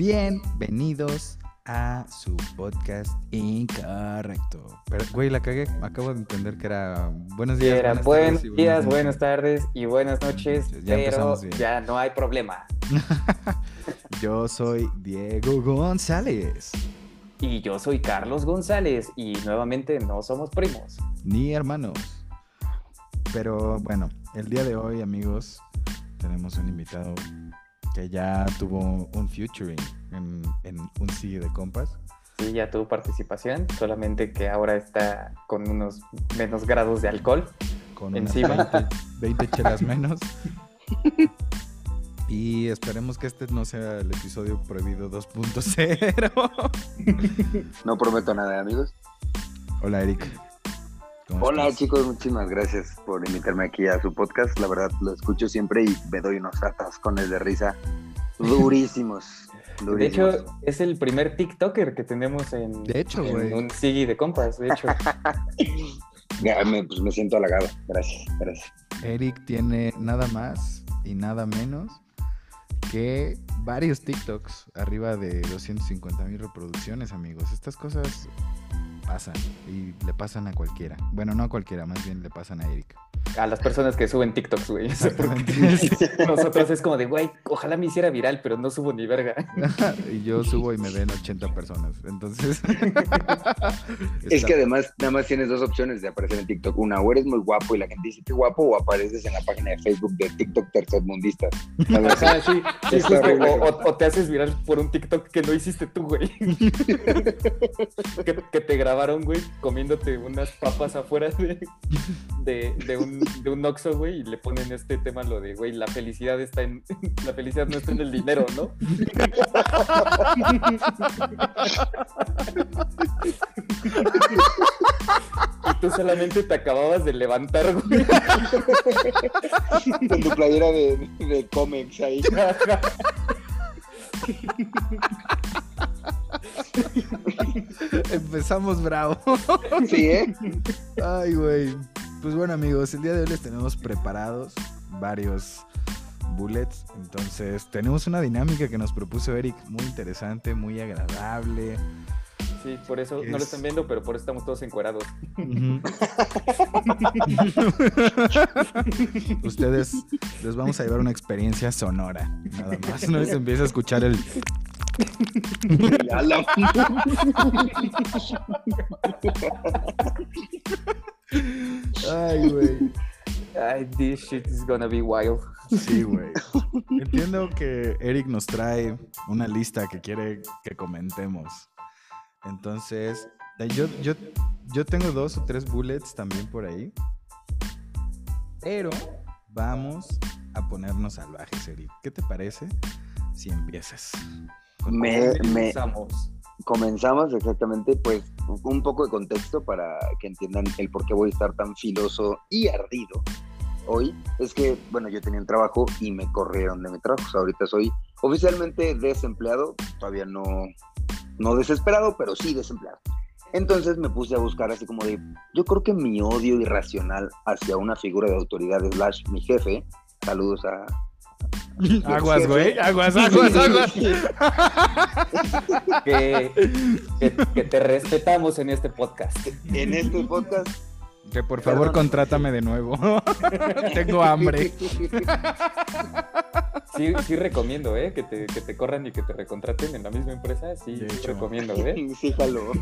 Bienvenidos a su podcast incorrecto. Pero, güey, la cagué. Acabo de entender que era buenos días. Era buenos tardes días, buenas tardes y buenas noches, Ya pero bien. ya no hay problema. Yo soy Diego González, Y yo soy Carlos González y nuevamente no somos primos. ni hermanos. Pero bueno, el día de hoy, amigos, tenemos un invitado que ya tuvo un featuring en, en un sigue de compas. Sí, ya tuvo participación, solamente que ahora está con unos menos grados de alcohol. con Encima. 20, 20 chelas menos. Y esperemos que este no sea el episodio prohibido 2.0. No prometo nada, amigos. Hola, Eric. ¿Cómo Hola, estás? chicos, muchísimas gracias por invitarme aquí a su podcast. La verdad, lo escucho siempre y me doy unos atascones de risa durísimos. De hecho, es el primer TikToker que tenemos en, De hecho, en güey. un Sigi de compas. De hecho, Ya, me, pues me siento halagado. Gracias, gracias. Eric tiene nada más y nada menos que varios TikToks arriba de 250 mil reproducciones, amigos. Estas cosas pasan y le pasan a cualquiera. Bueno, no a cualquiera, más bien le pasan a Eric. a las personas que suben TikToks, güey. Nosotros es como de, güey, ojalá me hiciera viral, pero no subo ni verga. y yo subo y me ven 80 personas. Entonces. Es está- que además, nada más tienes dos opciones de aparecer en TikTok. Una, o eres muy guapo y la gente dice que guapo, o apareces en la página de Facebook de TikTok tercermundistas. Sí, sí, o, o- o te haces viral por un TikTok que no hiciste tú, güey. que, que te grabaron, güey, comiéndote unas papas afuera de, de, de un, de un Oxxo, güey, y le ponen este tema lo de, güey, la felicidad está en... La felicidad no está en el dinero, ¿no? y tú solamente te acababas de levantar, güey. Con tu playera de, de cómics ahí. Empezamos bravo. Sí, ¿eh? Ay, güey. Pues bueno, amigos, el día de hoy les tenemos preparados varios bullets. Entonces, tenemos una dinámica que nos propuso Eric muy interesante, muy agradable. Sí, por eso no lo Es- están viendo, pero por eso estamos todos encuerados. Ustedes les vamos a llevar una experiencia sonora, nada más. No les empieza a escuchar el. Ay, güey. Ay, this shit is gonna be wild. Sí, güey. Entiendo que Eric nos trae una lista que quiere que comentemos. Entonces, yo, yo, yo tengo dos o tres bullets también por ahí. Pero vamos a ponernos salvajes, Eric. ¿Qué te parece si empiezas? Me, me, Comenzamos. comenzamos exactamente, pues, un poco de contexto para que entiendan el por qué voy a estar tan filoso y ardido hoy. Es que, bueno, yo tenía un trabajo y me corrieron de mi trabajo. O sea, ahorita soy oficialmente desempleado, todavía no, no desesperado, pero sí desempleado. Entonces me puse a buscar así como de, yo creo que mi odio irracional hacia una figura de autoridad slash mi jefe, saludos a... Aguas, güey. Aguas, aguas, aguas. Que, que- que te respetamos en este podcast. En este podcast Que por favor Perdón. contrátame de nuevo. Tengo hambre. Sí, sí recomiendo, ¿eh? Que te, que te corran y que te recontraten en la misma empresa. Sí, recomiendo, ¿eh? Sí, jalo.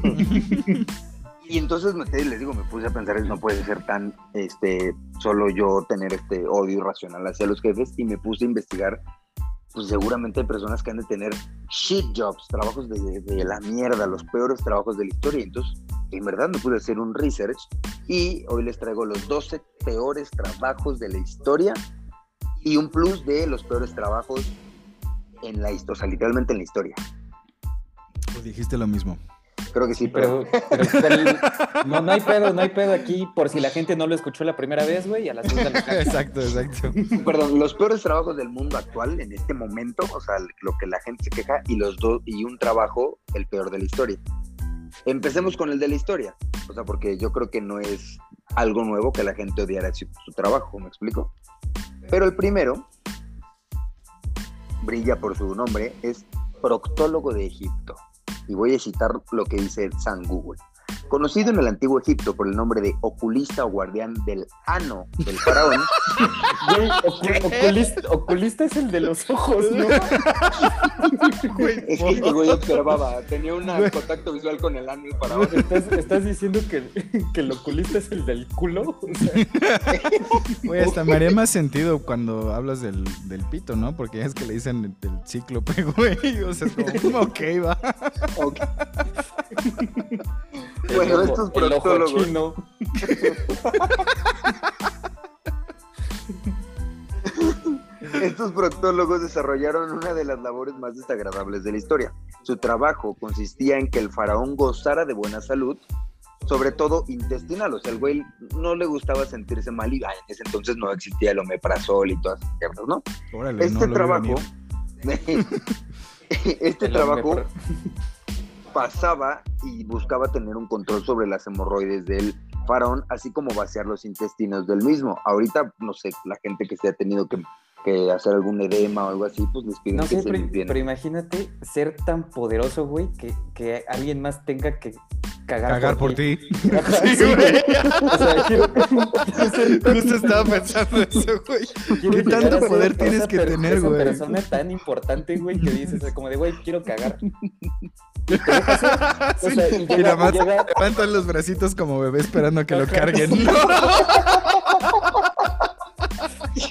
Y entonces les digo, me puse a pensar, no puede ser tan, este, solo yo tener este odio irracional hacia los jefes y me puse a investigar, pues seguramente hay personas que han de tener shit jobs, trabajos de, de la mierda, los peores trabajos de la historia. Entonces, en verdad me pude hacer un research y hoy les traigo los 12 peores trabajos de la historia y un plus de los peores trabajos en la historia, o sea, literalmente en la historia. Pues dijiste lo mismo. Creo que sí, pero Pero, pero, pero- no, no hay pedo, no hay pedo aquí. Por si la gente no lo escuchó la primera vez, güey, a la segunda lo. Exacto, exacto. Perdón, los peores trabajos del mundo actual en este momento, o sea, lo que la gente se queja y los dos y un trabajo el peor de la historia. Empecemos con el de la historia, o sea, porque yo creo que no es algo nuevo que la gente odiara su, su trabajo, ¿me explico? Pero el primero brilla por su nombre, es proctólogo de Egipto. Y voy a citar lo que dice San Google. Conocido en el antiguo Egipto por el nombre de oculista o guardián del ano del faraón. Güey, ocu- oculista, oculista es el de los ojos, ¿no? Güey, Es que este güey observaba, tenía un contacto visual con el ano del faraón. ¿Estás, estás diciendo que, que el oculista es el del culo? O sea, Güey, hasta me haría más sentido cuando hablas del, del pito, ¿no? Porque es que le dicen el cíclope, güey. O sea, es como, ok, va. Ok. el Bueno, ojo- estos el ojo proctólogos. chino. Estos proctólogos desarrollaron una de las labores más desagradables de la historia. Su trabajo consistía en que el faraón gozara de buena salud, sobre todo intestinal. O sea, el güey no le gustaba sentirse mal y en ese entonces no existía el omeprazol y todas esas mierdas, ¿no? Órale, Este no trabajo, este El trabajo omepra- pasaba y buscaba tener un control sobre las hemorroides del faraón, así como vaciar los intestinos del mismo. Ahorita, no sé, la gente que se ha tenido que, que hacer algún edema o algo así, pues les piden No que sé, se pero, pero imagínate ser tan poderoso, güey, que, que alguien más tenga que cagar, Cagar por ti. Ajá, Sí, sí, güey. O sea, quiero, Justo estaba pensando eso, güey. quiero ¿Qué tanto poder tienes que tener, güey? persona tan importante, güey, que dices como de, güey, quiero cagar. Y. O sea, y Y llega- nada más y llega- levantan los bracitos como bebé esperando a que lo carguen. No.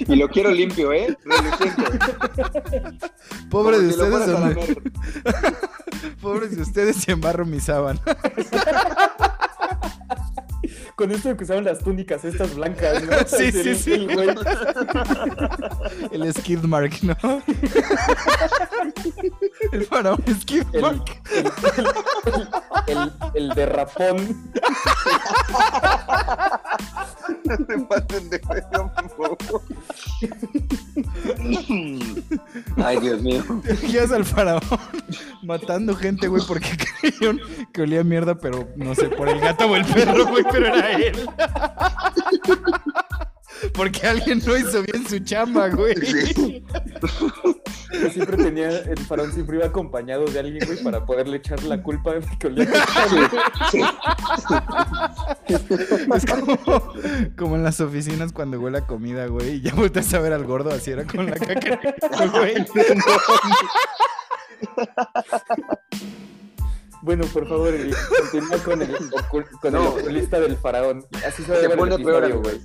Y lo quiero limpio, ¿eh? Reluciente. Pobre Como de si lo ustedes, pobres de ustedes si embarro mi sábana. con esto que usaban las túnicas estas blancas, ¿no? Sí, sí, el- sí. el güey. El skid mark, ¿no? El faraón skid El, mark. el, el, el, el derrapón. No se pasen de pedo. Ay, Dios mío. Guías al faraón matando gente, güey, porque creyeron que olía mierda, pero no sé, por el gato o el perro, güey, pero era él. Porque alguien no hizo bien su chamba, güey. Sí. Que siempre tenía, el faraón siempre iba acompañado de alguien, güey, para poderle echar la culpa de que olía Sí. Es como, como en las oficinas cuando huele a comida, güey, y ya volteas a ver al gordo, así era con la caca, güey. Bueno, por favor, continúa con el, con el No. oculista del faraón. Así se va a Se llamar el pone peor, episodio, güey.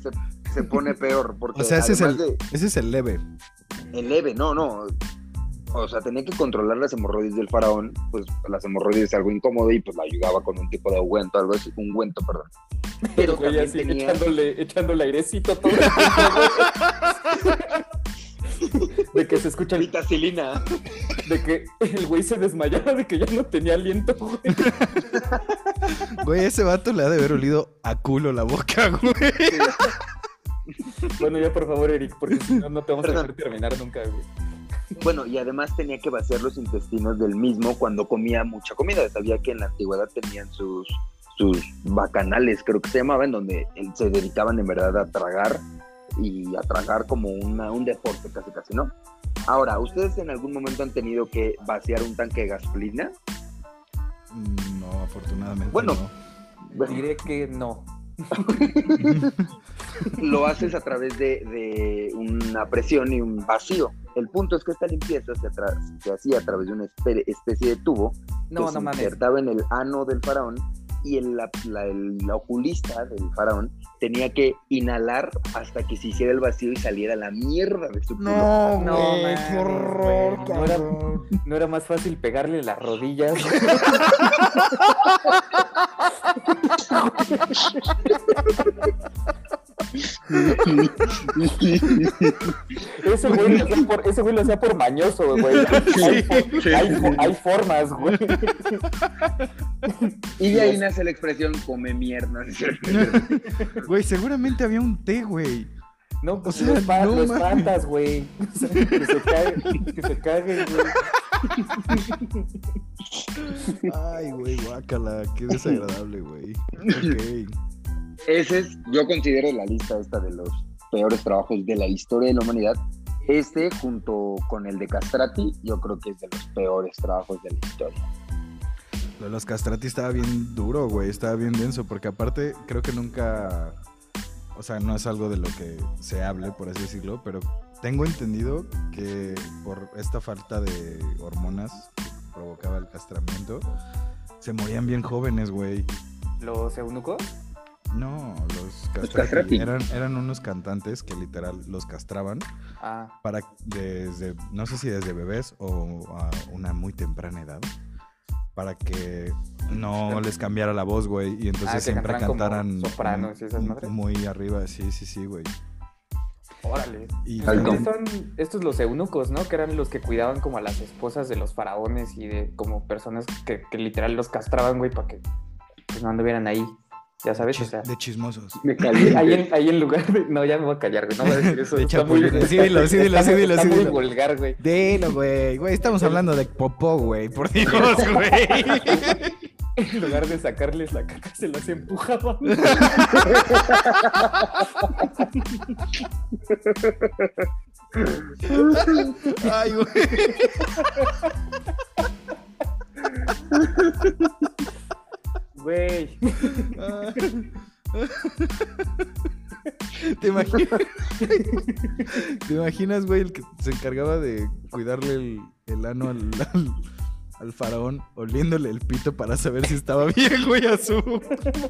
Se, pone peor. Porque O sea, ese es, además el, ese es el leve. de el leve, no, no. O sea, tenía que controlar las hemorroides del faraón. Pues las hemorroides es algo incómodo y pues la ayudaba con un tipo de ungüento, algo así, ungüento, perdón. Pero güey también así tenía. echándole, echándole airecito todo el tiempo, güey. De que se escucha el Vitacilina. de que el güey se desmayaba de que ya no tenía aliento, güey. Güey, ese vato le ha de haber olido a culo la boca, güey. Bueno, ya por favor, Eric, porque si no, no te vamos a dejar terminar nunca, güey. Bueno, y además tenía que vaciar los intestinos del mismo cuando comía mucha comida. Sabía que en la antigüedad tenían sus, sus bacanales, creo que se llamaban, donde se dedicaban en verdad a tragar y a tragar como una, un deporte casi casi, ¿no? Ahora, ¿ustedes en algún momento han tenido que vaciar un tanque de gasolina? Mm, No, afortunadamente. Bueno. no. Bueno, Diré que no. lo haces a través de, de una presión y un vacío. El punto es que esta limpieza se, se hacía a través de una espe- especie de tubo No, que se mames. insertaba en el ano del faraón y el, la, la- el- la oculista del faraón tenía que inhalar hasta que se hiciera el vacío y saliera la mierda de su culo. No, No, güey, qué horror, güey. No era- cabrón. No era más fácil pegarle las rodillas. Ese güey lo hacía por, ese güey lo hacía por mañoso, güey. Hay, fo- hay fo- hay formas, güey. Y de ahí nace la expresión come mierda. Güey, seguramente había un té, güey. No, pues sea, lo, espa- no lo mames. espantas, güey. O sea, que se cague, que se cague, güey. Ay, güey, guácala, qué desagradable, güey. Ok. Ese es, yo considero la lista esta de los peores trabajos de la historia de la humanidad. Este, junto con el de Castrati, yo creo que es de los peores trabajos de la historia. Lo de los castrati estaba bien duro, güey. Estaba bien denso. Porque aparte, creo que nunca. O sea, no es algo de lo que se hable, por así decirlo. Pero tengo entendido que por esta falta de hormonas que provocaba el castramiento, se morían bien jóvenes, güey. ¿Los eunucos? No, los castrati eran, eran unos cantantes que literal los castraban Ah, para desde, no sé si desde bebés o a una muy temprana edad, para que no les cambiara la voz, güey, y entonces Ah, siempre cantaran sopranos y esas madres. muy arriba, sí, sí, sí, güey. órale. Y son estos los eunucos, ¿no? Que eran los que cuidaban como a las esposas de los faraones y de como personas que, que literal los castraban, güey, para que pues, no anduvieran ahí. Ya sabes, o sea. de chismosos. Me Ahí en, ahí en lugar de. No, ya me voy a callar, güey. No voy a decir eso. De está muy. Sí, dilo, sí, dilo, sí, dilo, está sí, muy vulgar, güey. Dilo, güey, güey, estamos hablando de popó, güey, por Dios, güey. En lugar de sacarles la caca, se las empujaban. Ay, güey. Güey. ¿Te imaginas? ¿Te imaginas, güey, el que se encargaba de cuidarle el, el ano al, al faraón, oliéndole el pito para saber si estaba bien, güey, a su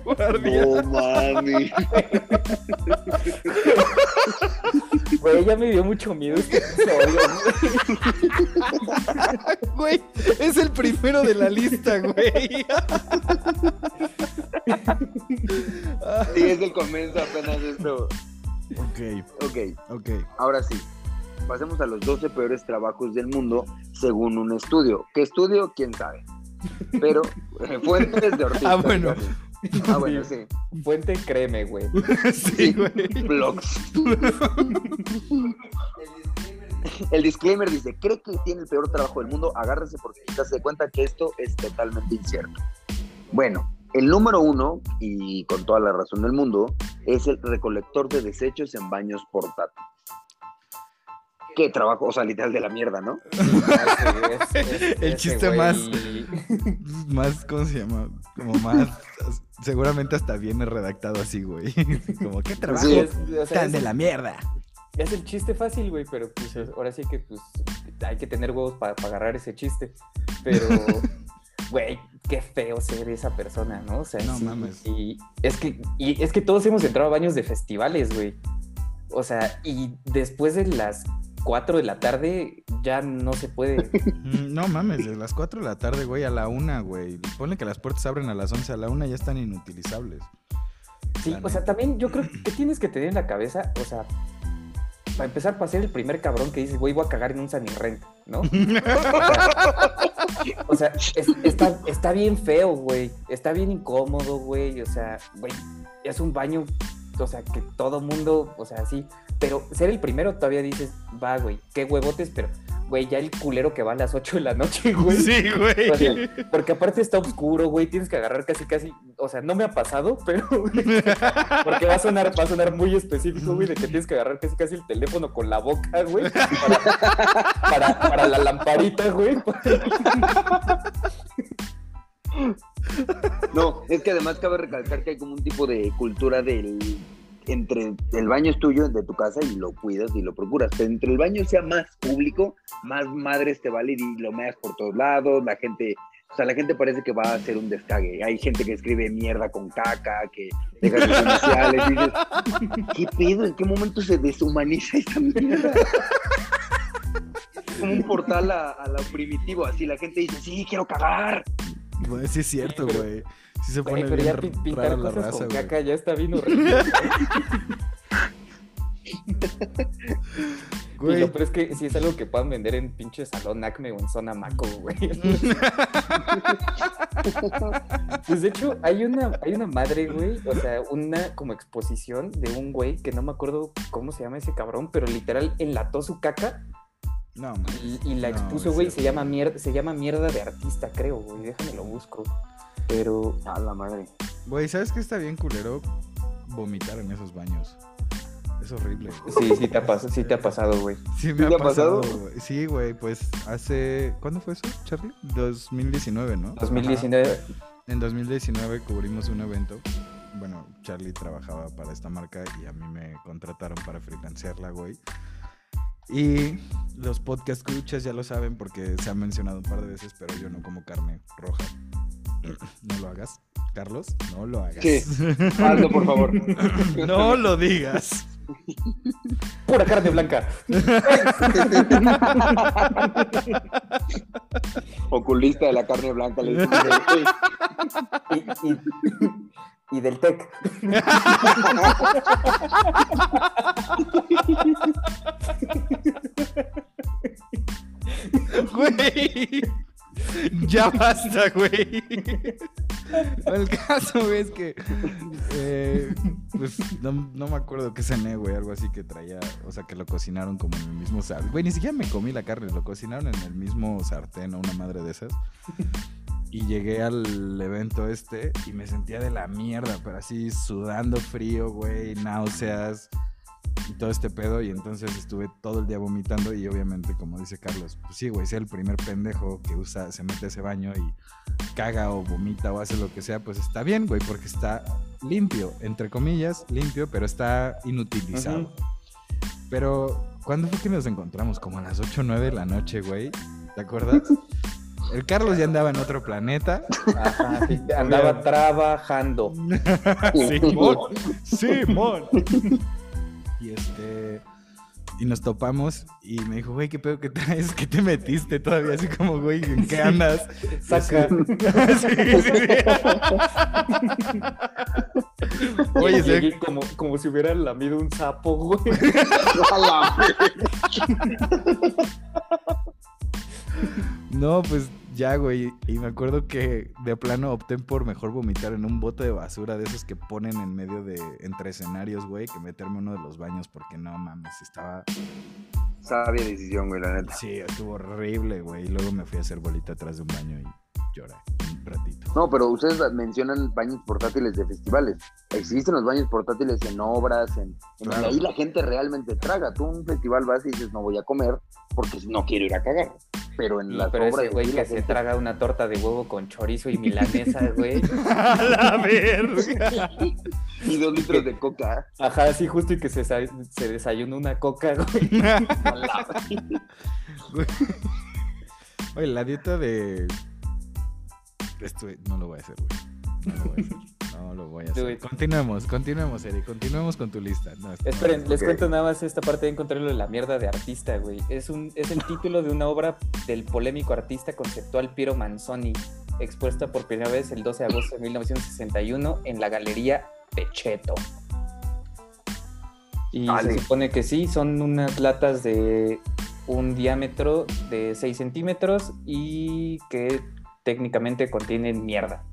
guardia? No mami. Güey, ya me dio mucho miedo este episodio, güey. Güey, es el primero de la lista, güey. Sí, es el comienzo apenas esto. ok, Ok, ok. ahora sí. Pasemos a los 12 peores trabajos del mundo según un estudio. ¿Qué estudio? ¿Quién sabe? Pero eh, fuentes de Ortiz. Ah, bueno. Ah, bueno, sí. Fuente, créeme, güey. Sí, güey. Blogs. El disclaimer dice, cree que tiene el peor trabajo del mundo, agárrese porque quizás se cuenta que esto es totalmente incierto. Bueno, el número uno, y con toda la razón del mundo, es el recolector de desechos en baños portátiles. Qué trabajo, o sea, literal de la mierda, ¿no? Es- es- El chiste güey- más- Más, ¿cómo se llama? Como más. Seguramente hasta viene redactado así, güey. Como, ¿qué trabajo Sí, es, o sea, tan es- de la mierda? Es el chiste fácil, güey, pero pues ahora sí que pues hay que tener huevos para agarrar ese chiste. Pero, güey, qué feo ser esa persona, ¿no? O sea, No sí, mames. Y es que, y es que todos hemos entrado a baños de festivales, güey. O sea, y después de las 4 de la tarde ya no se puede. Mm, No mames, de las 4 de la tarde, güey, a la 1, güey. Ponle que las puertas abren a las 11, a la 1 ya están inutilizables. Sí, La o sea, también yo creo que tienes que tener en la cabeza, o sea, para empezar, para ser el primer cabrón que dices, güey, voy a cagar en un Sanirrent, ¿no? O sea, es- está, está bien feo, güey. Está bien incómodo, güey. O sea, güey, es un baño, o sea, que todo mundo, o sea, sí. Pero ser el primero todavía dices, va, güey, qué huevotes, pero, güey, ya el culero que va a las 8 de la noche, güey. Sí, güey. O sea, porque aparte está oscuro, güey, tienes que agarrar casi, casi, o sea, no me ha pasado, pero porque va a sonar, va a sonar muy específico, güey, de que tienes que agarrar casi, casi el teléfono con la boca, güey, para, para, para la lamparita, güey. No, es que además cabe recalcar que hay como un tipo de cultura del entre el baño es tuyo de tu casa y lo cuidas y lo procuras, pero entre el baño sea más público, más madres te vale y lo meas por todos lados, la gente, o sea, la gente parece que va a hacer un descague. Hay gente que escribe mierda con caca, que deja sus iniciales, y dices, ¿qué pedo? ¿En qué momento se deshumaniza esta mierda? Es como un portal a, a lo primitivo, así la gente dice, sí, quiero cagar. Güey, sí es cierto, güey. Sí se Güey, pone pero ya bien pintar la cosas raza, con güey. caca ya está bien horrible. Y Güey, lo peor es que sí es algo que puedan vender en pinche salón Acme o en zona Maco, güey. Pues de hecho, hay una, hay una madre, güey, o sea, una como exposición de un güey que no me acuerdo cómo se llama ese cabrón, pero literal enlató su caca No, man. y, y la No, expuso, güey, se llama mierda, se llama mierda de artista, creo, güey. Déjame lo busco. Pero A la madre. Güey, ¿sabes qué está bien culero? Vomitar en esos baños. Es horrible. Sí, sí te ha pasado, sí te ha pasado, güey. Sí, me ¿Sí ha pasado. pasado? güey. Sí, güey, pues hace. ¿Cuándo fue eso, Charlie? 2019, ¿no? 2019. En 2019 cubrimos un evento. Bueno, Charlie trabajaba para esta marca y a mí me contrataron para freelancearla, güey. Y los podcast escuchas ya lo saben porque se ha mencionado un par de veces, pero yo no como carne roja. No lo hagas, Carlos, no lo hagas. Sí. Hazlo, por favor. no lo digas. Pura carne blanca. Oculista de la carne blanca. Le dicen, y- y del TEC. Ya basta, güey. El caso es que. eh, pues no, no me acuerdo qué cené, güey. Algo así que traía. O sea, que lo cocinaron como en el mismo sartén. Güey, ni siquiera me comí la carne. Lo cocinaron en el mismo sartén o una madre de esas. Y llegué al evento este y me sentía de la mierda, pero así sudando frío, güey, náuseas y todo este pedo. Y entonces estuve todo el día vomitando. Y obviamente, como dice Carlos, pues sí, güey, sea el primer pendejo que usa, se mete a ese baño y caga o vomita o hace lo que sea, pues está bien, güey, porque está limpio, entre comillas, limpio, pero está inutilizado. Pero, ¿cuándo fue que nos encontramos? Como a las 8 o 9 de la noche, güey. ¿Te acuerdas? El Carlos ya andaba en otro planeta. Ajá, sí, andaba trabajando. Simón, Simón. Y este. Y nos topamos y me dijo, güey, ¿qué pedo que traes? ¿Qué te metiste todavía? Así como, güey, ¿en qué andas? Saca. sí, sí, sí. Oye, se- como, como si hubiera lamido un sapo, güey. No, pues ya, güey. Y me acuerdo que de plano opté por mejor vomitar en un bote de basura de esos que ponen en medio de, entre escenarios, güey, que meterme en uno de los baños porque no mames, estaba Sabia decisión, güey, la neta. Sí, estuvo horrible, güey. Y luego me fui a hacer bolita atrás de un baño y lloré un ratito. No, pero ustedes mencionan baños portátiles de festivales. Existen los baños portátiles en obras, en, en Claro. ahí la gente realmente traga. Tú a un festival vas y dices, no voy a comer porque no quiero ir a cagar. Pero en las pero obras ese güey que se traga una torta de huevo con chorizo y milanesa, güey. ¡A la verga! y dos litros de coca. Ajá, sí, justo y que se, se desayuna una coca, güey. Oye, la dieta de. Esto no lo voy a hacer, güey. No lo voy a hacer. No lo voy a Do hacer. it. Continuemos, continuemos, Eric. Continuemos con tu lista. No, Esperen, les cuento nada más esta parte de encontrarlo de la mierda de artista, güey. Es, un, es el título de una obra del polémico artista conceptual Piero Manzoni, expuesta por primera vez el 12 de agosto de 1961 en la Galería Pecheto. Y se supone que sí, son unas latas de un diámetro de 6 centímetros y que técnicamente contienen mierda.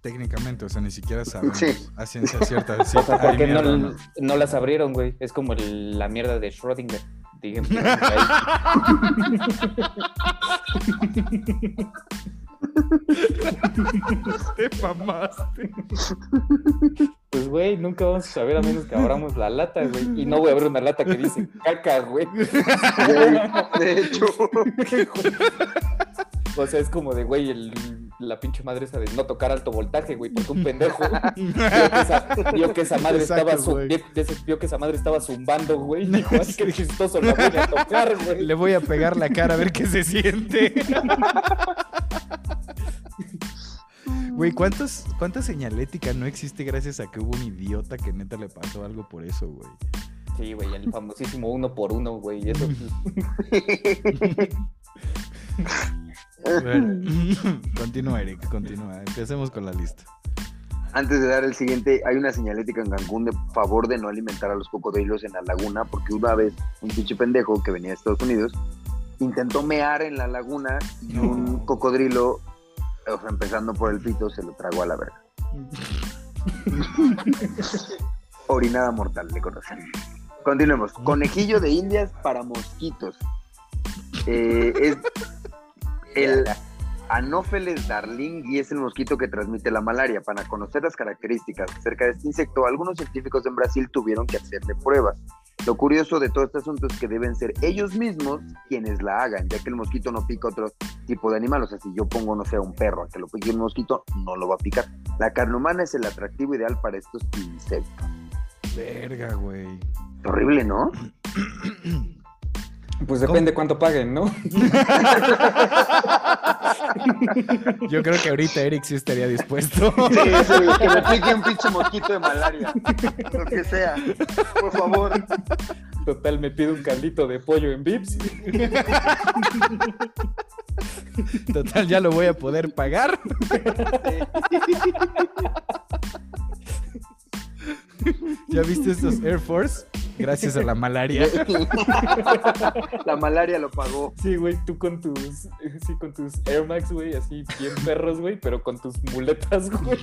Técnicamente, o sea, ni siquiera sabemos Sí. a ciencia cierta. Sí, O sea, ¿por qué no, mierda, ¿no? no las abrieron, güey? Es como el- la mierda de Schrödinger. Díganme. Te mamaste. Pues, güey, nunca vamos a saber a menos que abramos la lata, güey. Y no voy a abrir una lata que dice caca, güey. Güey, de hecho, O sea, es como de, güey, el- la pinche madre esa de no tocar alto voltaje, güey, porque un pendejo vio que esa, vio que esa madre Exacto, estaba zu- güey. vio, vio que esa madre estaba zumbando, güey. Dijo, ay, qué chistoso, la voy a tocar, güey. Le voy a pegar la cara a ver qué se siente. Güey, ¿cuántos, ¿cuánta señalética no existe gracias a que hubo un idiota que neta le pasó algo por eso, güey? Sí, güey, el famosísimo uno por uno, güey. Eso, Bueno, continúa, Eric, continúa. Empecemos con la lista. antes de dar el siguiente, hay una señalética en Cancún de favor de no alimentar a los cocodrilos en la laguna, porque una vez un pinche pendejo que venía de Estados Unidos intentó mear en la laguna y un cocodrilo, o sea, empezando por el pito, se lo tragó a la verga. Orinada mortal, le conocen. Continuemos. Conejillo de indias para mosquitos. Eh, es el, Anopheles darling y es el mosquito que transmite la malaria. Para conocer las características acerca de este insecto, algunos científicos en Brasil tuvieron que hacerle pruebas. Lo curioso de todo este asunto es que deben ser ellos mismos quienes la hagan, ya que el mosquito no pica otro tipo de animal. O sea, si yo pongo, no sé, un perro a que lo pique un mosquito, no lo va a picar. La carne humana es el atractivo ideal para estos insectos. Verga, güey. Horrible, ¿no? Pues depende cuánto paguen, ¿no? Yo creo que ahorita Eric sí estaría dispuesto. Sí, sí, que me pique un pinche mosquito de malaria. Lo que sea. Por favor. Total, me pido un caldito de pollo en Vips. Total, ya lo voy a poder pagar. ¿Ya viste estos Air Force? Gracias a la malaria. La malaria lo pagó. Sí, güey, tú con tus, sí, con tus Air Max, güey, así bien perros, güey, pero con tus muletas, güey.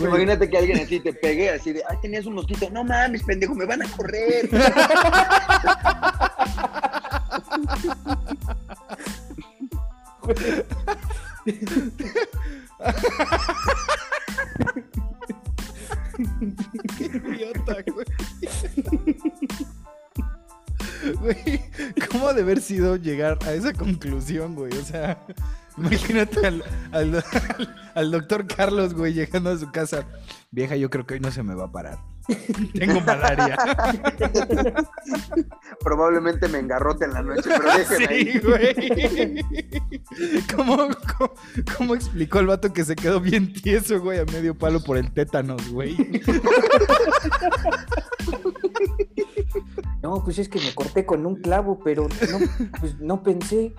Imagínate que alguien así te pegue, así de, ay, tenías un mosquito. No mames, pendejo, me van a correr. Qué idiota, güey. Güey, ¿cómo ha haber sido llegar a esa conclusión, güey? O sea, imagínate al, al, al doctor Carlos, güey, llegando a su casa. Vieja, yo creo que hoy no se me va a parar. Tengo malaria. Probablemente me engarrote en la noche, pero déjeme ahí. Sí, güey. ¿Cómo, cómo, cómo explicó el vato que se quedó bien tieso, güey, a medio palo por el tétanos, güey? No, pues es que me corté con un clavo, pero no, pues no pensé.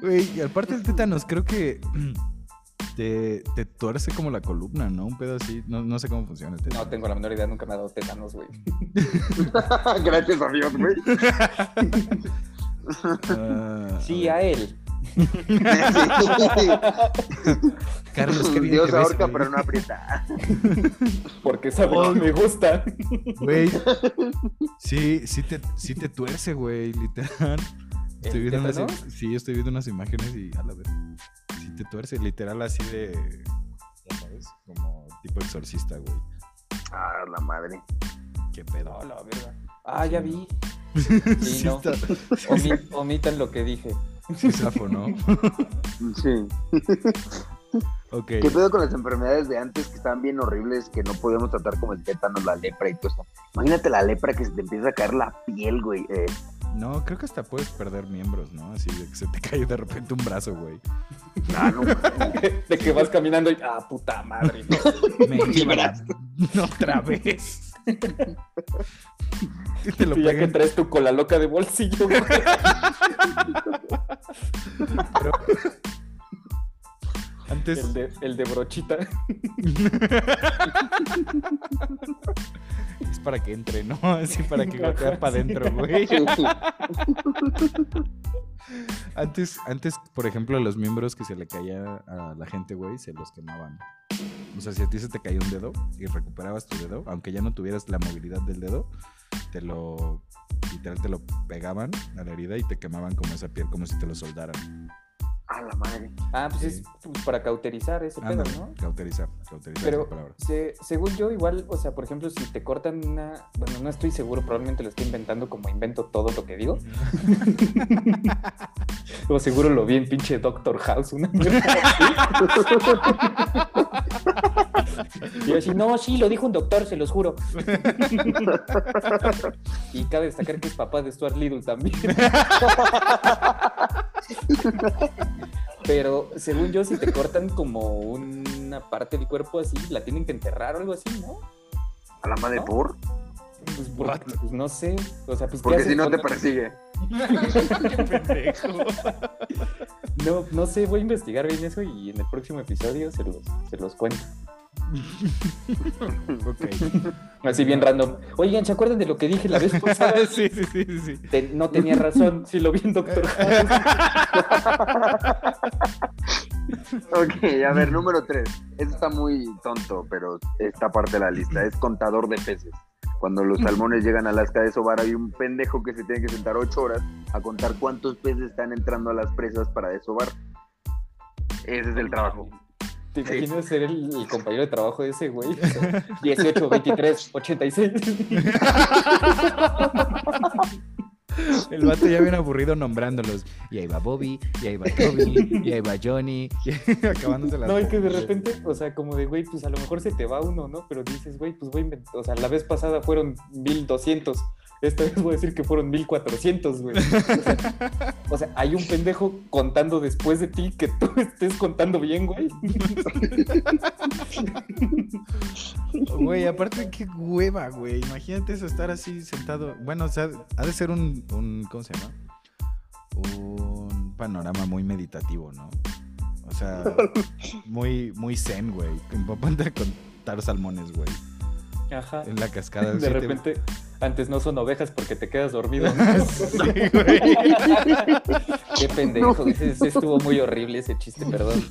Güey, y aparte del tétanos, creo que te, te tuerce como la columna, ¿no? Un pedo así. No, no sé cómo funciona el tétanos. No tengo la menor idea, nunca me ha dado tétanos, güey. Gracias a Dios, güey. Ah, Sí, a él. Carlos, qué bien Dios ves, ahorca, güey. pero no aprieta. Porque sabe que me gusta. Güey, sí, sí te, sí te tuerce, güey, literal. Estoy ¿El viendo unas, sí, estoy viendo unas imágenes y a la vez. Sí te tuerce, literal así de. Ya sabes, como tipo exorcista, güey. Ah, la madre. Qué pedo. No, la verga. Ah, ya vi. Sí, no. está. Omi- omitan lo que dije. Sí, zafo, ¿no? Sí. Ok. ¿Qué pedo con las enfermedades de antes que estaban bien horribles, que no podíamos tratar como el tétano, la lepra y todo eso? Imagínate la lepra que se te empieza a caer la piel, güey. Eh, No, creo que hasta puedes perder miembros, ¿no? Así de que se te cae de repente un brazo, güey. ah, no, De que vas caminando y. Ah, puta madre. Me Fibras. otra vez. Que te lo Y ya que traes tu cola loca de bolsillo, güey. pero... Antes... El de, el de brochita. Es para que entre, ¿no? Así para que gotea para adentro, güey. Antes, antes, por ejemplo, los miembros que se le caía a la gente, güey, se los quemaban. O sea, si a ti se te caía un dedo y recuperabas tu dedo, aunque ya no tuvieras la movilidad del dedo, te lo, literal, te lo pegaban a la herida y te quemaban como esa piel, como si te lo soldaran. A la madre. Ah, pues es pues, para cauterizar ese pedo, Ándale, ¿no? cauterizar, cauterizar Pero esa palabra. se- según yo, igual, o sea, por ejemplo, si te cortan una. Bueno, no estoy seguro, probablemente lo estoy inventando como invento todo lo que digo. O seguro lo vi en pinche Doctor House, una. Y yo así, no, sí, lo dijo un doctor, se los juro. Y cabe destacar que es papá de Stuart Little también. Pero según yo, si te cortan como una parte del cuerpo así, la tienen que enterrar o algo así, ¿no? A la madre ¿No? por. Pues, porque, pues, no sé. O sea, pues ¿qué Porque si no te persigue. Qué. No, no sé, voy a investigar bien eso y en el próximo episodio se los, se los cuento. ok. Así bien random. Oigan, ¿se acuerdan de lo que dije la vez pasada? sí, sí, sí, sí. Te- no tenía razón, sí lo vi en Doctor House. Ok, a ver, número tres. Este está muy tonto, pero está parte de la lista. Es contador de peces. Cuando los salmones llegan a las de sobar, hay un pendejo que se tiene que sentar ocho horas a contar cuántos peces están entrando a las presas para desovar. Ese es el trabajo. ¿Te imaginas ser el, el compañero de trabajo de ese güey? 18, 23, 86. El vato ya viene aburrido nombrándolos. Y ahí va Bobby, y ahí va Toby, y ahí va Johnny, y acabándose las No, y que de repente, o sea, como de, güey, pues a lo mejor se te va uno, ¿no? Pero dices, güey, pues güey, me- o sea, la vez pasada fueron 1200. Esta vez voy a decir que fueron 1400, güey. O sea, o sea, hay un pendejo contando después de ti que tú estés contando bien, güey. Güey, aparte qué hueva, güey. Imagínate eso, estar así sentado. Bueno, o sea, ha de ser un, un ¿cómo se llama? Un panorama muy meditativo, ¿no? O sea, muy, muy zen, güey. Ponte a contar salmones, güey. Ajá. En la cascada. De sí te- repente, antes no son ovejas porque te quedas dormido. ¿no? Sí, güey. Qué pendejo. Ese, ese estuvo muy horrible ese chiste, perdón.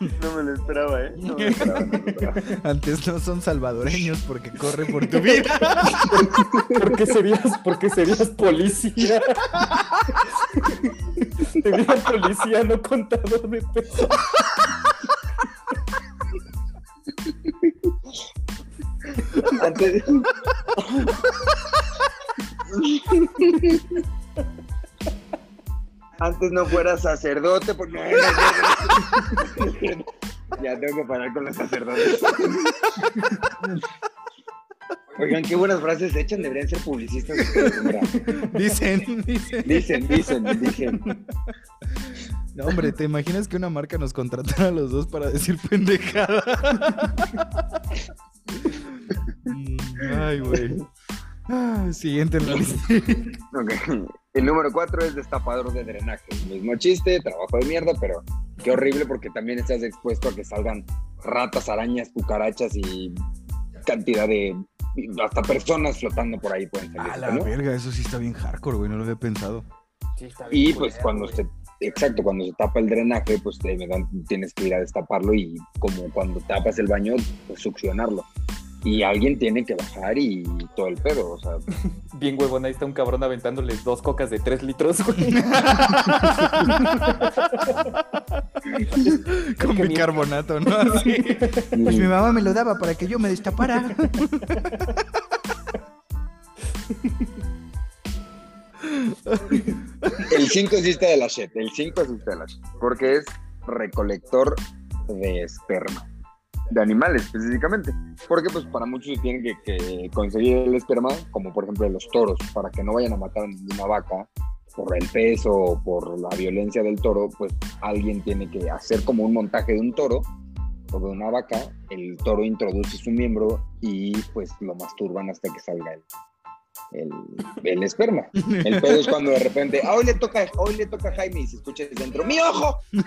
No me lo esperaba, ¿eh? No me lo esperaba, no me lo esperaba. Antes no son salvadoreños porque corren por tu vida. ¿Por qué serías, por qué serías policía? Serías policía, no contador de pesos. Antes... Antes no fueras sacerdote, porque no, no, no. Ya tengo que parar con los sacerdotes. Oigan, qué buenas frases se echan, deberían ser publicistas. Dicen, dicen. Dicen, dicen, dicen. No, hombre, ¿te imaginas que una marca nos contratara a los dos para decir pendejada? Mm, Ay, güey. Ah, Siguiente en la lista. Ok. El número cuatro es destapador de drenaje. Mismo chiste, trabajo de mierda, pero qué horrible porque también estás expuesto a que salgan ratas, arañas, cucarachas y cantidad de hasta personas flotando por ahí pueden salir. A la ¿no? verga, eso sí está bien hardcore, güey, no lo había pensado. Sí, está bien Y pues culero, cuando güey. se, exacto, cuando se tapa el drenaje, pues te, tienes que ir a destaparlo y como cuando tapas el baño, pues succionarlo. Y alguien tiene que bajar y todo el pedo, o sea, Bien huevón, ahí está un cabrón aventándoles dos cocas de tres litros. Con que mi- bicarbonato, ¿no? Así. Pues mi mamá me lo daba para que yo me destapara. El 5 existe de la shit, el 5 existe de la shit, porque es recolector de esperma, de animales específicamente, porque pues para muchos tienen que, que conseguir el esperma, como por ejemplo los toros, para que no vayan a matar a ninguna vaca por el peso o por la violencia del toro, pues alguien tiene que hacer como un montaje de un toro o de una vaca, el toro introduce su miembro y pues lo masturban hasta que salga el, el, el esperma. El pedo es cuando de repente, "Ah, hoy le toca, hoy le toca a Jaime y se escucha desde dentro, ¡mi ojo!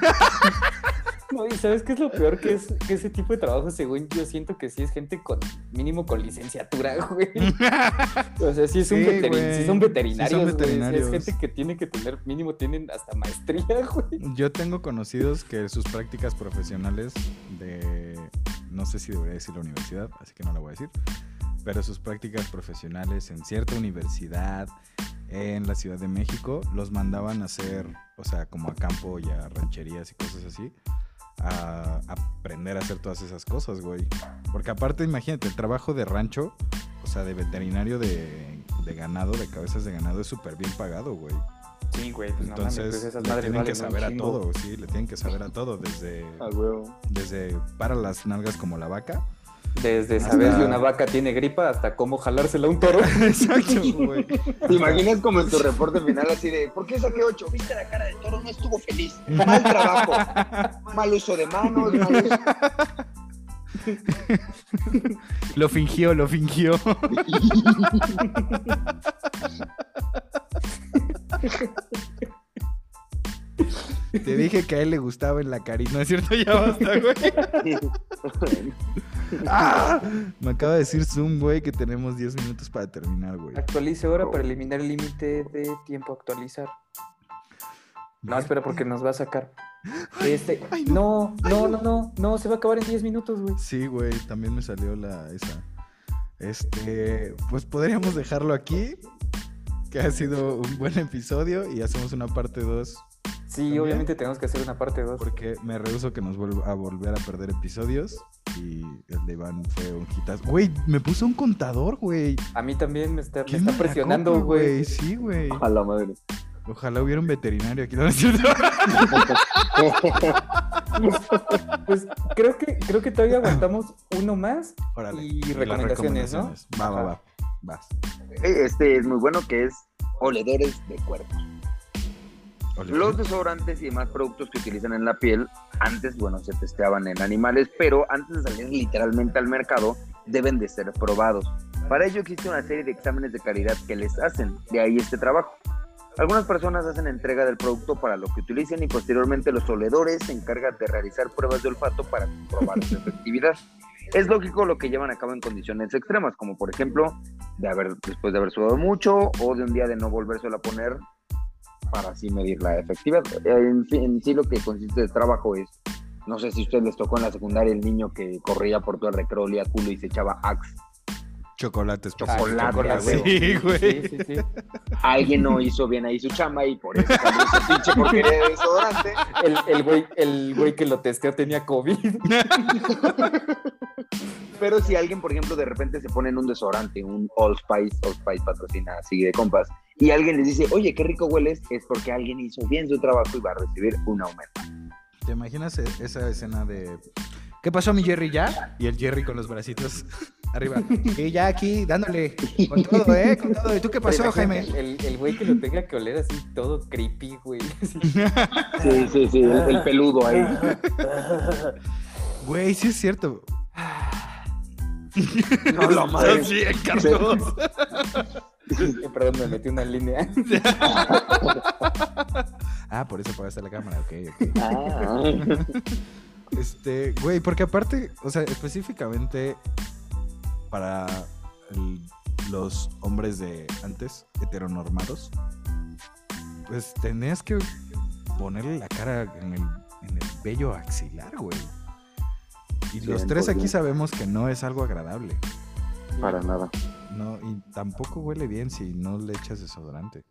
No, y ¿sabes qué es lo peor? Que es que ese tipo de trabajo, según yo siento que sí es gente con mínimo con licenciatura, güey. O sea, sí, es un Sí, veterin- güey. sí son veterinarios, Sí son güey. Sí veterinarios. Es gente que tiene que tener, mínimo tienen hasta maestría, güey. Yo tengo conocidos que sus prácticas profesionales de, no sé si debería decir la universidad, así que no la voy a decir, pero sus prácticas profesionales en cierta universidad en la Ciudad de México los mandaban a hacer, o sea, como a campo y a rancherías y cosas así, a, aprender a hacer todas esas cosas, güey. Porque aparte, imagínate, el trabajo de rancho, o sea, de veterinario de, de ganado, de cabezas de ganado, es súper bien pagado, güey. Sí, güey, pues Entonces, le tienen que saber a todo, sí, le tienen que saber a todo, desde, Ah, huevo. desde para las nalgas como la vaca. Desde Hasta- saber si una vaca tiene gripa hasta cómo jalársela a un toro. Exacto, güey. ¿Te imaginas como en tu reporte final así de, ¿por qué saqué 8? ¿Viste la cara del toro? No estuvo feliz. Mal trabajo. Mal uso de manos. Mal uso... Lo fingió, lo fingió. Te dije que a él le gustaba en la cari. No es cierto, ya basta, güey. ¡Ah! Me acaba de decir Zoom, güey, que tenemos 10 minutos para terminar, güey. Actualice ahora para eliminar el límite de tiempo a actualizar. No, espera, porque nos va a sacar. Este, ay, no, ay, no, no. no, no, no, se va a acabar en 10 minutos, güey. Sí, güey, también me salió la esa. Este, pues podríamos dejarlo aquí, que ha sido un buen episodio y hacemos una parte 2 Sí, ¿También? obviamente tenemos que hacer una parte 2. porque me rehuso que nos vuelva a volver a perder episodios y el de Iván fue un hitazo. Güey, me puso un contador, güey. A mí también me está, me está presionando, güey. Sí, güey. A la madre. Ojalá hubiera un veterinario aquí. ¿no? Pues creo que, creo que todavía aguantamos uno más. Órale. Y recomendaciones, ¿no? Va, va, va. Vas. Este es muy bueno que es oledores de cuerpo. Los desodorantes y demás productos que utilizan en la piel, antes, bueno, se testeaban en animales, pero antes de salir literalmente al mercado, deben de ser probados. Para ello existe una serie de exámenes de calidad que les hacen, de ahí este trabajo. Algunas personas hacen entrega del producto para lo que utilicen y posteriormente los oledores se encargan de realizar pruebas de olfato para comprobar su efectividad. Es lógico lo que llevan a cabo en condiciones extremas, como por ejemplo, de haber, después de haber sudado mucho o de un día de no volvérselo a poner para así medir la efectividad. En, sí- en sí lo que consiste el trabajo es, no sé si a ustedes les tocó en la secundaria el niño que corría por todo el recreo, olía culo y se echaba axe. Chocolates. por Chocolate, supuesto. güey. Sí, güey. Sí, sí, sí. Alguien no hizo bien ahí su chamba y por eso ese pinche porquería de desodorante. El, el, güey, el güey que lo testeó tenía COVID. Pero si alguien, por ejemplo, de repente se pone en un desodorante, un All Spice, All Spice patrocina así de compas, y alguien les dice, oye, qué rico hueles, es porque alguien hizo bien su trabajo y va a recibir un aumento. ¿Te imaginas e- esa escena de ¿Qué pasó mi Jerry ya? Y el Jerry con los bracitos arriba. Y ya aquí dándole con todo, ¿eh? Con todo. ¿Y tú qué pasó, Pero Jaime? El, el güey que lo tenga que oler así todo creepy, güey. Así. Sí, sí, sí, el, el peludo ahí. Güey, sí es cierto. No, la madre. Sí, Carlos. Perdón, me metí una línea. Ah, por eso apagaste la cámara, ok, ok. Ah. Este, güey, porque aparte, o sea, específicamente para el- los hombres de antes, heteronormados, pues tenías que ponerle la cara en el, en el vello axilar, güey. Y los tres aquí 100%. sabemos que no es algo agradable. Para nada. No, y tampoco huele bien si no le echas desodorante.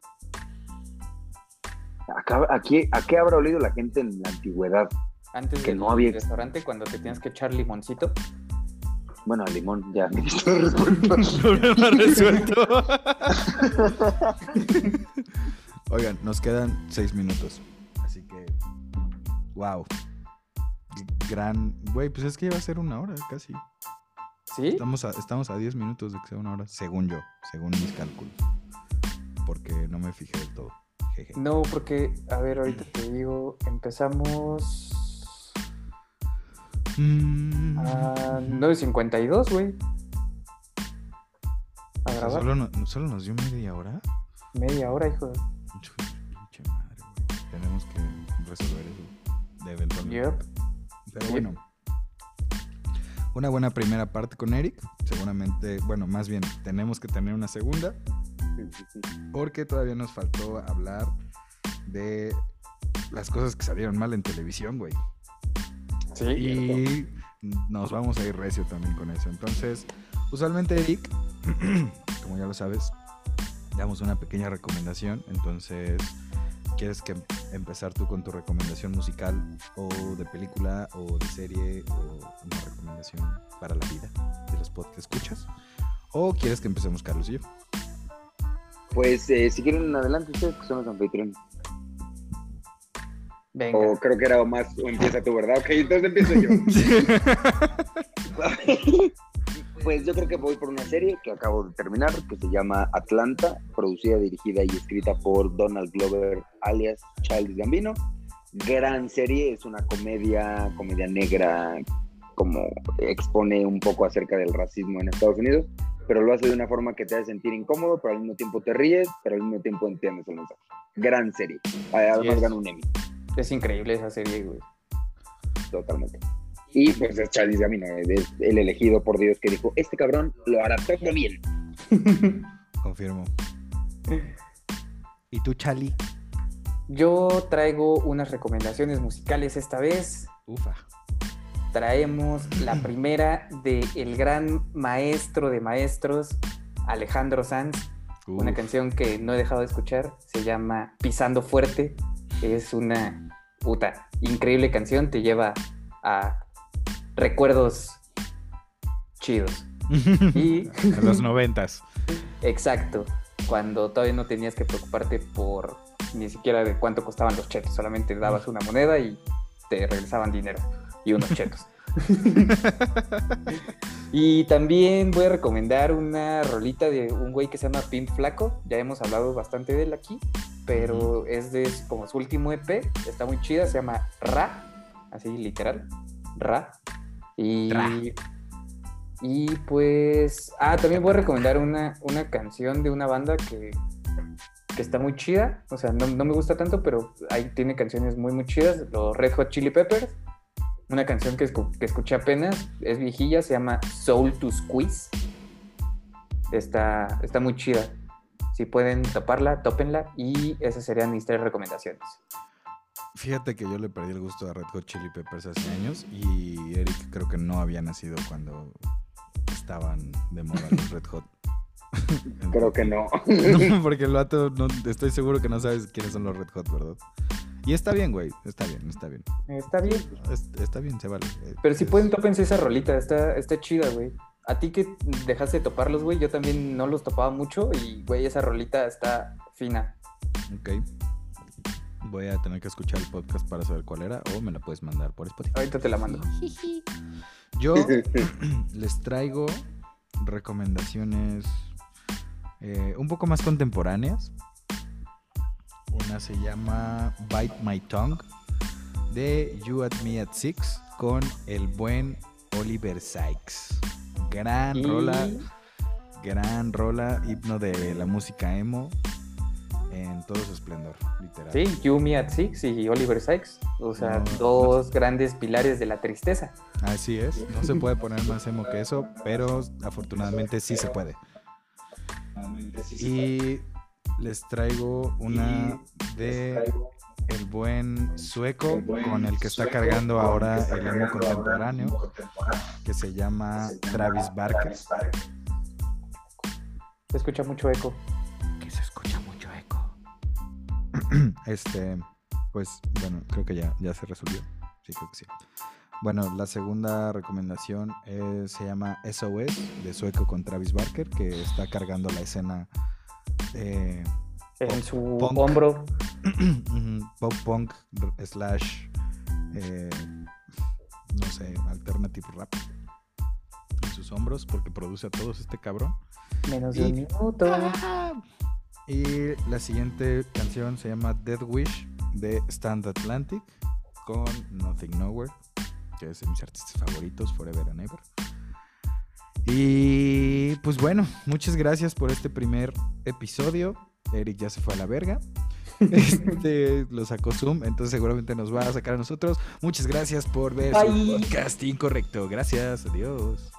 Acá- aquí, ¿A qué habrá olido la gente en la antigüedad? Antes Que del no había- restaurante, cuando te tienes que echar limoncito. Bueno, al limón, ya. Problema resuelto. Oigan, nos quedan seis minutos. Así que, wow. Gran, güey, pues es que ya va a ser una hora casi. ¿Sí? Estamos a, estamos a 10 minutos de que sea una hora, según yo, según mis cálculos. Porque no me fijé del todo. Jeje. No, porque, a ver, ahorita te digo, empezamos Mm. a 9.52, güey. A O sea, grabar. ¿Solo, no- ¿Solo nos dio media hora? Media hora, hijo. De pinche madre, güey. Tenemos que resolver eso de eventualmente. Yep. Pero bueno, una buena primera parte con Eric. Seguramente, bueno, más bien tenemos que tener una segunda porque todavía nos faltó hablar de las cosas que salieron mal en televisión, güey. Sí. Y nos vamos a ir recio también con eso. Entonces, usualmente Eric, como ya lo sabes, damos una pequeña recomendación. Entonces, ¿quieres que empezar tú con tu recomendación musical o de película o de serie o una recomendación para la vida de los podcasts que escuchas? ¿O quieres que empecemos Carlos y yo? Pues eh, si quieren, adelante ustedes que son los anfitriones. Venga. O creo que era más, o empieza tú, ¿verdad? Ok, entonces empiezo yo. Pues yo creo que voy por una serie que acabo de terminar, que se llama Atlanta, producida, dirigida y escrita por Donald Glover, alias Charles Gambino. Gran serie, es una comedia, comedia negra, como expone un poco acerca del racismo en Estados Unidos, pero lo hace de una forma que te hace sentir incómodo, pero al mismo tiempo te ríes, pero al mismo tiempo entiendes el mensaje. Gran serie. Además es. gana un Emmy, Es increíble esa serie, güey. totalmente. Y pues es Charles Gambino, es el elegido por Dios que dijo, este cabrón lo hará todo bien. Confirmo. ¿Y tú, Chali? Yo traigo unas recomendaciones musicales esta vez. Ufa. Traemos la primera de el gran maestro de maestros, Alejandro Sanz. Una canción que no he dejado de escuchar. Se llama Pisando Fuerte. Es una puta increíble canción. Te lleva a recuerdos chidos. Y A los noventas. Exacto, cuando todavía no tenías que preocuparte por ni siquiera de cuánto costaban los chetos, solamente dabas una moneda y te regresaban dinero y unos chetos. y también voy a recomendar una rolita de un güey que se llama Pimp Flaco, ya hemos hablado bastante de él aquí, pero es de como su último EP, está muy chida, se llama Ra, así literal, Ra. Y y pues, ah, también voy a recomendar una, una canción de una banda que, que está muy chida. O sea, no, no me gusta tanto, pero ahí tiene canciones muy, muy chidas. Los Red Hot Chili Peppers. Una canción que, que escuché apenas, es viejilla, se llama Soul to Squeeze. Está, está muy chida. Si pueden toparla, tópenla. Y esas serían mis tres recomendaciones. Fíjate que yo le perdí el gusto a Red Hot Chili Peppers hace años y Eric creo que no había nacido cuando estaban de moda los Red Hot. Creo que no. No, porque el vato, no, estoy seguro que no sabes quiénes son los Red Hot, ¿verdad? Y está bien, güey, está bien, está bien. Está bien. Es- está bien, se vale. Eh, Pero si es- pueden, tópense esa rolita, está, está chida, güey. A ti que dejaste de toparlos, güey, yo también no los topaba mucho y, güey, esa rolita está fina. Ok. Voy a tener que escuchar el podcast para saber cuál era o me la puedes mandar por Spotify. Ahorita te la mando. Yo les traigo recomendaciones eh, un poco más contemporáneas. Una se llama Bite My Tongue de You at Me at Six con el buen Oliver Sykes. Gran Y- rola, gran rola, himno de la música emo en todo su esplendor, literal. Sí, Yumi at Six y Oliver Sykes. O sea, No, dos grandes pilares de la tristeza. Así es, no se puede poner más emo que eso, pero afortunadamente sí se puede. Y les traigo una de el buen sueco con el que está cargando ahora el emo contemporáneo, que se llama Travis Barker. Se escucha mucho eco. Este, pues bueno, creo que ya, ya se resolvió. Sí, creo que sí. Bueno, la segunda recomendación se llama SOS de Sueco con Travis Barker, que está cargando la escena eh, En su Punk. hombro. pop punk slash eh, no sé, alternative rap en sus hombros porque produce a todos este cabrón. Menos de un minuto. Y la siguiente canción se llama Dead Wish de Stand Atlantic con Nothing Nowhere, que es de mis artistas favoritos, Forever and Ever. Y pues bueno, muchas gracias por este primer episodio. Eric ya se fue a la verga. Este lo sacó Zoom, entonces seguramente nos va a sacar a nosotros. Muchas gracias por ver su Bye. podcast incorrecto. Gracias, adiós.